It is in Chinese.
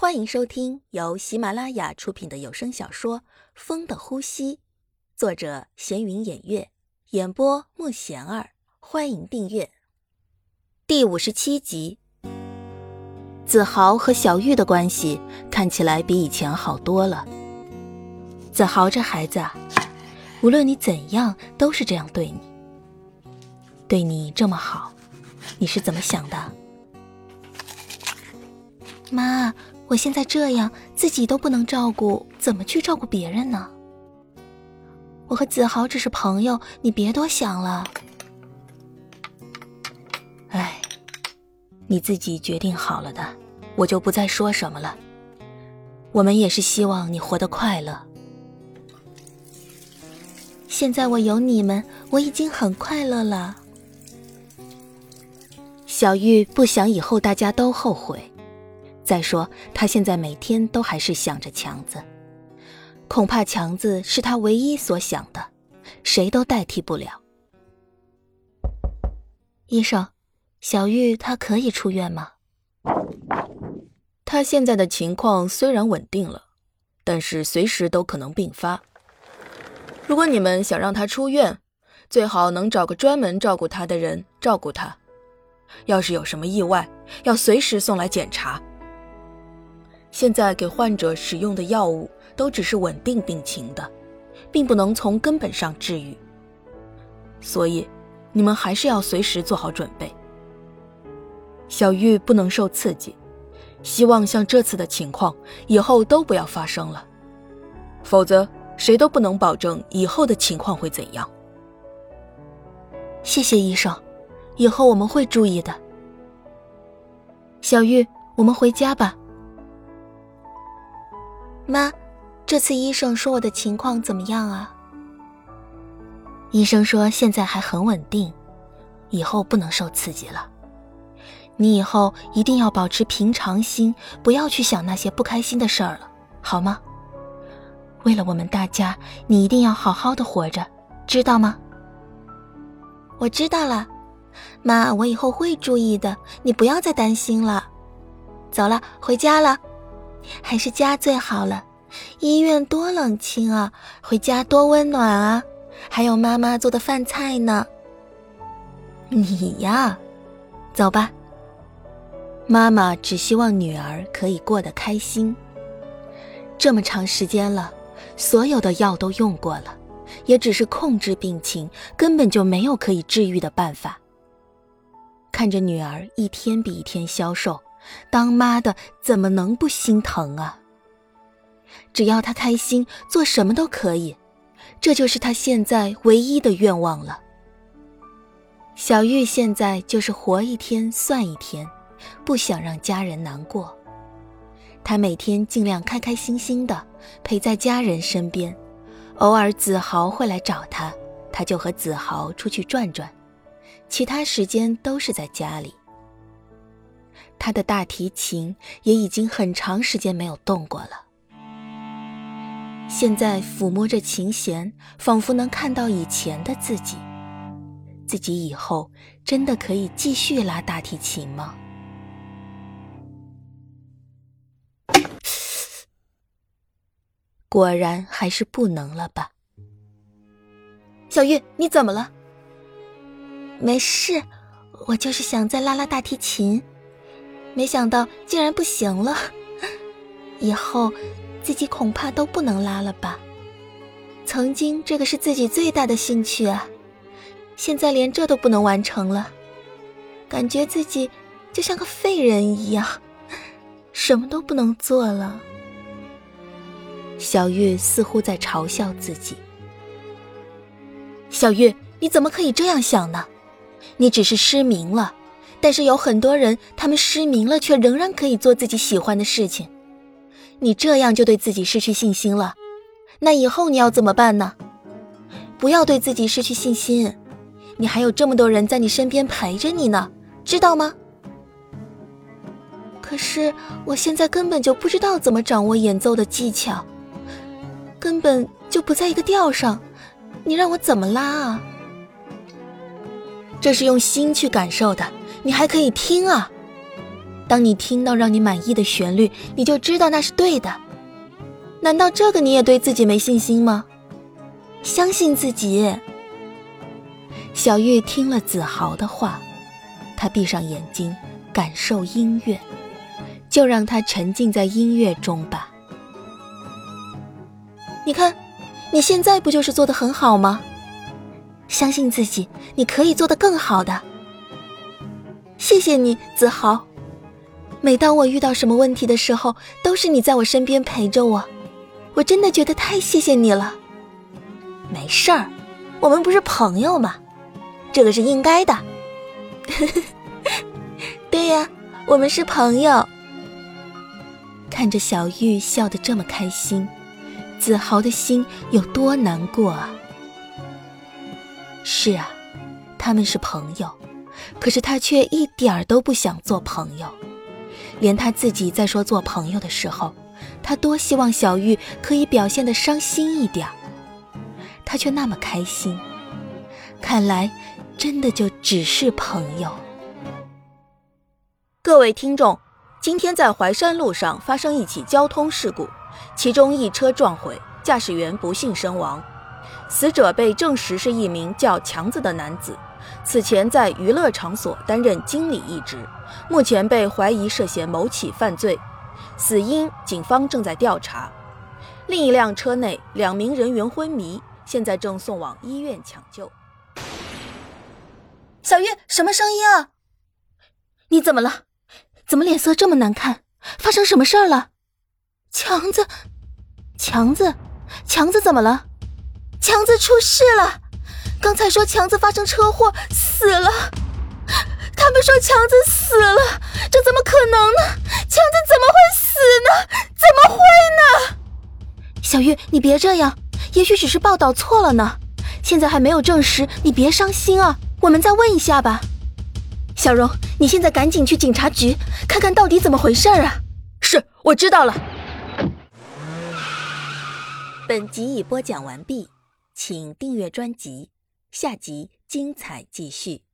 欢迎收听由喜马拉雅出品的有声小说《风的呼吸》，作者闲云掩月，演播慕贤儿。欢迎订阅第五十七集。子豪和小玉的关系看起来比以前好多了。子豪这孩子啊，无论你怎样，都是这样对你，对你这么好，你是怎么想的？妈。我现在这样，自己都不能照顾，怎么去照顾别人呢？我和子豪只是朋友，你别多想了。哎，你自己决定好了的，我就不再说什么了。我们也是希望你活得快乐。现在我有你们，我已经很快乐了。小玉不想以后大家都后悔。再说，他现在每天都还是想着强子，恐怕强子是他唯一所想的，谁都代替不了。医生，小玉她可以出院吗？她现在的情况虽然稳定了，但是随时都可能病发。如果你们想让她出院，最好能找个专门照顾她的人照顾她。要是有什么意外，要随时送来检查。现在给患者使用的药物都只是稳定病情的，并不能从根本上治愈。所以，你们还是要随时做好准备。小玉不能受刺激，希望像这次的情况以后都不要发生了，否则谁都不能保证以后的情况会怎样。谢谢医生，以后我们会注意的。小玉，我们回家吧。妈，这次医生说我的情况怎么样啊？医生说现在还很稳定，以后不能受刺激了。你以后一定要保持平常心，不要去想那些不开心的事儿了，好吗？为了我们大家，你一定要好好的活着，知道吗？我知道了，妈，我以后会注意的，你不要再担心了。走了，回家了。还是家最好了，医院多冷清啊，回家多温暖啊，还有妈妈做的饭菜呢。你呀，走吧。妈妈只希望女儿可以过得开心。这么长时间了，所有的药都用过了，也只是控制病情，根本就没有可以治愈的办法。看着女儿一天比一天消瘦。当妈的怎么能不心疼啊？只要他开心，做什么都可以，这就是他现在唯一的愿望了。小玉现在就是活一天算一天，不想让家人难过。她每天尽量开开心心的陪在家人身边，偶尔子豪会来找她，她就和子豪出去转转，其他时间都是在家里。他的大提琴也已经很长时间没有动过了，现在抚摸着琴弦，仿佛能看到以前的自己。自己以后真的可以继续拉大提琴吗？果然还是不能了吧？小玉，你怎么了？没事，我就是想再拉拉大提琴。没想到竟然不行了，以后自己恐怕都不能拉了吧？曾经这个是自己最大的兴趣啊，现在连这都不能完成了，感觉自己就像个废人一样，什么都不能做了。小玉似乎在嘲笑自己。小玉，你怎么可以这样想呢？你只是失明了。但是有很多人，他们失明了，却仍然可以做自己喜欢的事情。你这样就对自己失去信心了，那以后你要怎么办呢？不要对自己失去信心，你还有这么多人在你身边陪着你呢，知道吗？可是我现在根本就不知道怎么掌握演奏的技巧，根本就不在一个调上，你让我怎么拉啊？这是用心去感受的。你还可以听啊！当你听到让你满意的旋律，你就知道那是对的。难道这个你也对自己没信心吗？相信自己。小玉听了子豪的话，她闭上眼睛，感受音乐，就让她沉浸在音乐中吧。你看，你现在不就是做的很好吗？相信自己，你可以做得更好的。谢谢你，子豪。每当我遇到什么问题的时候，都是你在我身边陪着我，我真的觉得太谢谢你了。没事儿，我们不是朋友吗？这个是应该的。对呀，我们是朋友。看着小玉笑得这么开心，子豪的心有多难过啊！是啊，他们是朋友，可是他却一点儿都不想做朋友。连他自己在说做朋友的时候，他多希望小玉可以表现的伤心一点儿他却那么开心。看来，真的就只是朋友。各位听众，今天在淮山路上发生一起交通事故，其中一车撞毁，驾驶员不幸身亡。死者被证实是一名叫强子的男子，此前在娱乐场所担任经理一职。目前被怀疑涉嫌谋起犯罪，死因警方正在调查。另一辆车内两名人员昏迷，现在正送往医院抢救。小玉，什么声音啊？你怎么了？怎么脸色这么难看？发生什么事儿了？强子，强子，强子怎么了？强子出事了！刚才说强子发生车祸死了。他们说强子死了，这怎么可能呢？强子怎么会死呢？怎么会呢？小玉，你别这样，也许只是报道错了呢。现在还没有证实，你别伤心啊。我们再问一下吧。小荣，你现在赶紧去警察局看看到底怎么回事啊！是，我知道了。本集已播讲完毕，请订阅专辑，下集精彩继续。